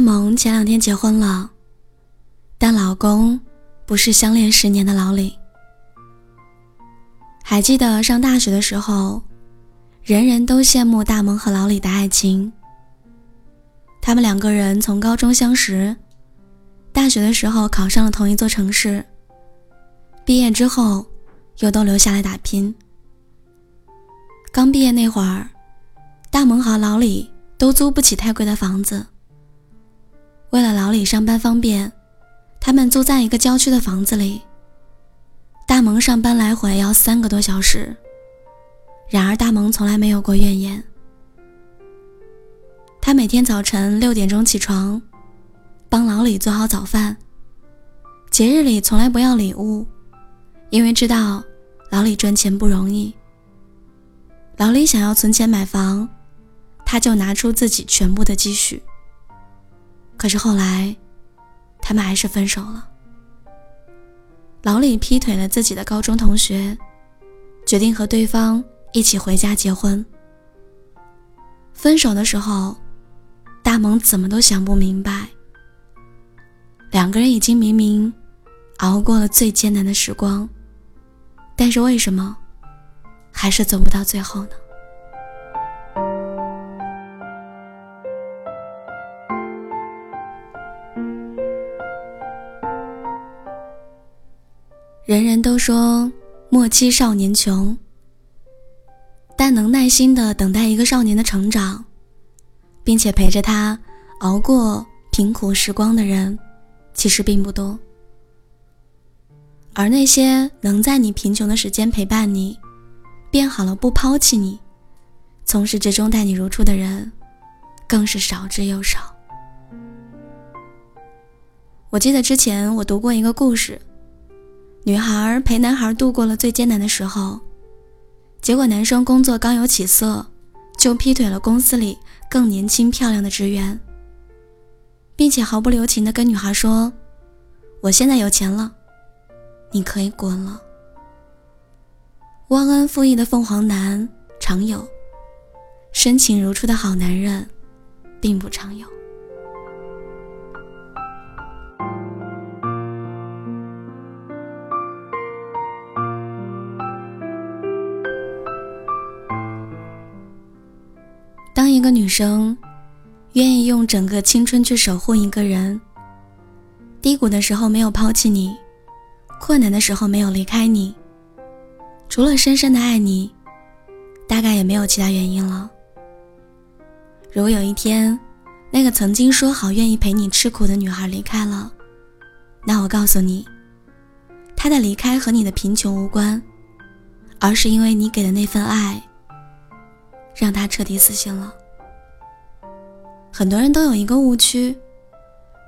大萌前两天结婚了，但老公不是相恋十年的老李。还记得上大学的时候，人人都羡慕大萌和老李的爱情。他们两个人从高中相识，大学的时候考上了同一座城市，毕业之后又都留下来打拼。刚毕业那会儿，大萌和老李都租不起太贵的房子。为了老李上班方便，他们租在一个郊区的房子里。大萌上班来回要三个多小时，然而大萌从来没有过怨言。他每天早晨六点钟起床，帮老李做好早饭。节日里从来不要礼物，因为知道老李赚钱不容易。老李想要存钱买房，他就拿出自己全部的积蓄。可是后来，他们还是分手了。老李劈腿了自己的高中同学，决定和对方一起回家结婚。分手的时候，大萌怎么都想不明白，两个人已经明明熬过了最艰难的时光，但是为什么还是走不到最后呢？人人都说莫欺少年穷，但能耐心的等待一个少年的成长，并且陪着他熬过贫苦时光的人，其实并不多。而那些能在你贫穷的时间陪伴你，变好了不抛弃你，从始至终待你如初的人，更是少之又少。我记得之前我读过一个故事。女孩陪男孩度过了最艰难的时候，结果男生工作刚有起色，就劈腿了公司里更年轻漂亮的职员，并且毫不留情地跟女孩说：“我现在有钱了，你可以滚了。”忘恩负义的凤凰男常有，深情如初的好男人并不常有。当一个女生愿意用整个青春去守护一个人，低谷的时候没有抛弃你，困难的时候没有离开你，除了深深的爱你，大概也没有其他原因了。如果有一天，那个曾经说好愿意陪你吃苦的女孩离开了，那我告诉你，她的离开和你的贫穷无关，而是因为你给的那份爱。让她彻底死心了。很多人都有一个误区，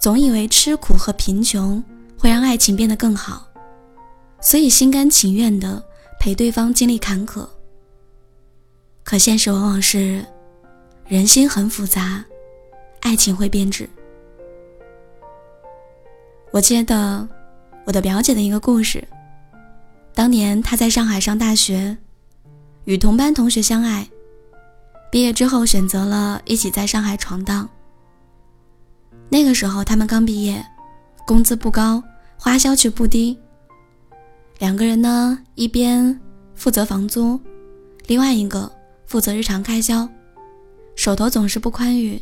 总以为吃苦和贫穷会让爱情变得更好，所以心甘情愿的陪对方经历坎坷。可现实往往是，人心很复杂，爱情会变质。我记得我的表姐的一个故事，当年她在上海上大学，与同班同学相爱。毕业之后，选择了一起在上海闯荡。那个时候，他们刚毕业，工资不高，花销却不低。两个人呢，一边负责房租，另外一个负责日常开销，手头总是不宽裕，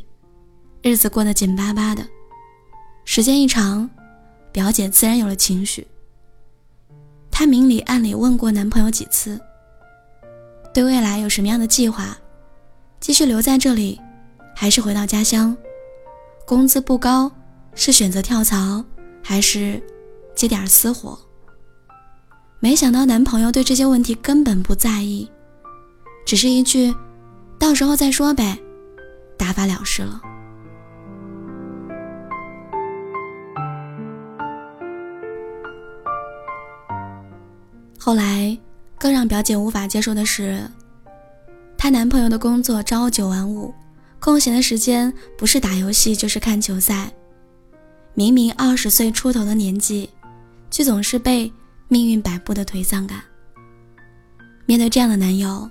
日子过得紧巴巴的。时间一长，表姐自然有了情绪。她明里暗里问过男朋友几次，对未来有什么样的计划？继续留在这里，还是回到家乡？工资不高，是选择跳槽，还是接点私活？没想到男朋友对这些问题根本不在意，只是一句“到时候再说呗”，打发了事了。后来，更让表姐无法接受的是。她男朋友的工作朝九晚五，空闲的时间不是打游戏就是看球赛。明明二十岁出头的年纪，却总是被命运摆布的颓丧感。面对这样的男友，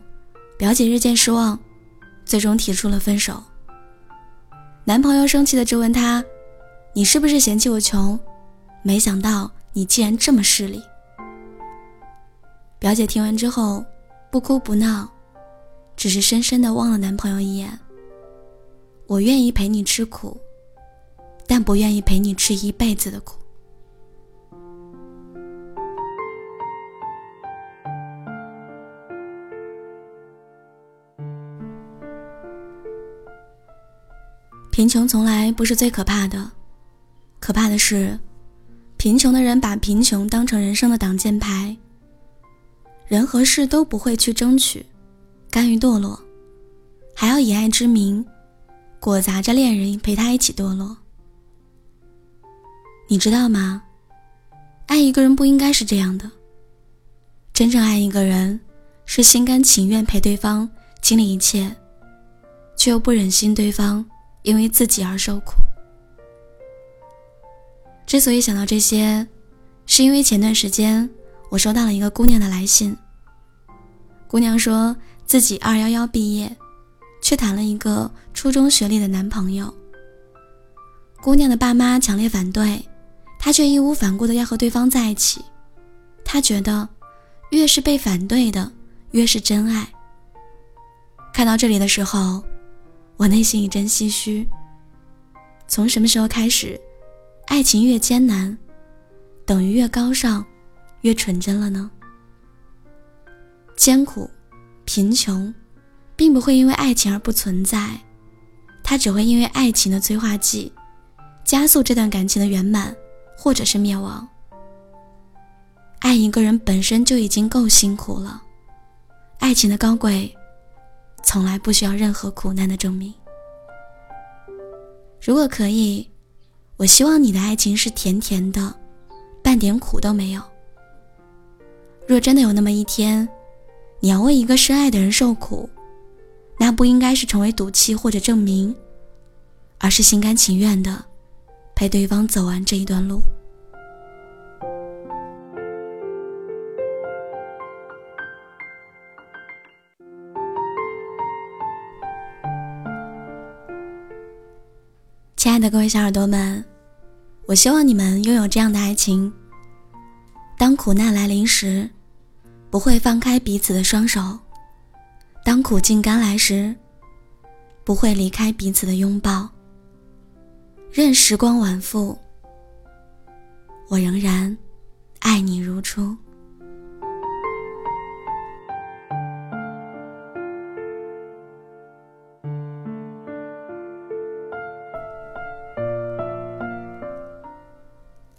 表姐日渐失望，最终提出了分手。男朋友生气的质问她：“你是不是嫌弃我穷？没想到你竟然这么势利。”表姐听完之后，不哭不闹，只是深深的望了男朋友一眼。我愿意陪你吃苦，但不愿意陪你吃一辈子的苦。贫穷从来不是最可怕的，可怕的是，贫穷的人把贫穷当成人生的挡箭牌。人和事都不会去争取，甘于堕落，还要以爱之名，裹杂着恋人陪他一起堕落。你知道吗？爱一个人不应该是这样的。真正爱一个人，是心甘情愿陪对方经历一切，却又不忍心对方因为自己而受苦。之所以想到这些，是因为前段时间我收到了一个姑娘的来信。姑娘说自己二幺幺毕业，却谈了一个初中学历的男朋友。姑娘的爸妈强烈反对，她却义无反顾的要和对方在一起。她觉得，越是被反对的，越是真爱。看到这里的时候，我内心一阵唏嘘。从什么时候开始，爱情越艰难，等于越高尚，越纯真了呢？艰苦、贫穷，并不会因为爱情而不存在，它只会因为爱情的催化剂，加速这段感情的圆满，或者是灭亡。爱一个人本身就已经够辛苦了，爱情的高贵，从来不需要任何苦难的证明。如果可以，我希望你的爱情是甜甜的，半点苦都没有。若真的有那么一天，你要为一个深爱的人受苦，那不应该是成为赌气或者证明，而是心甘情愿的陪对方走完这一段路。亲爱的各位小耳朵们，我希望你们拥有这样的爱情：当苦难来临时。不会放开彼此的双手，当苦尽甘来时，不会离开彼此的拥抱。任时光晚复，我仍然爱你如初。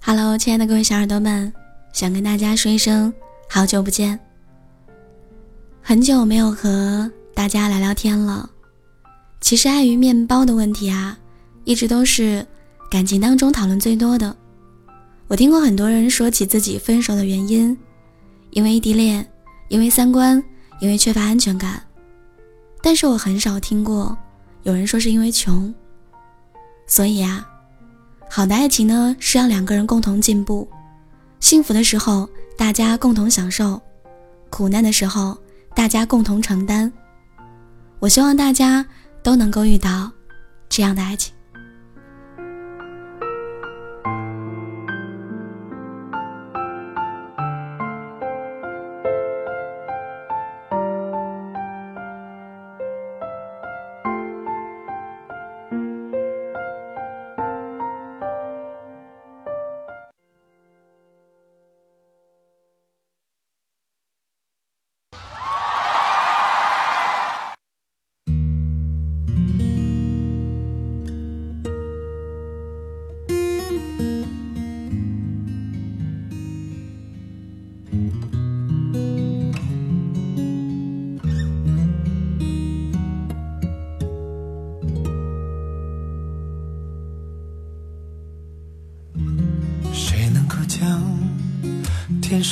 Hello，亲爱的各位小耳朵们，想跟大家说一声。好久不见，很久没有和大家聊聊天了。其实碍于面包的问题啊，一直都是感情当中讨论最多的。我听过很多人说起自己分手的原因，因为异地恋，因为三观，因为缺乏安全感。但是我很少听过有人说是因为穷。所以啊，好的爱情呢是让两个人共同进步，幸福的时候。大家共同享受，苦难的时候大家共同承担。我希望大家都能够遇到这样的爱情。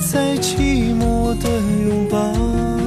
在寂寞的拥抱。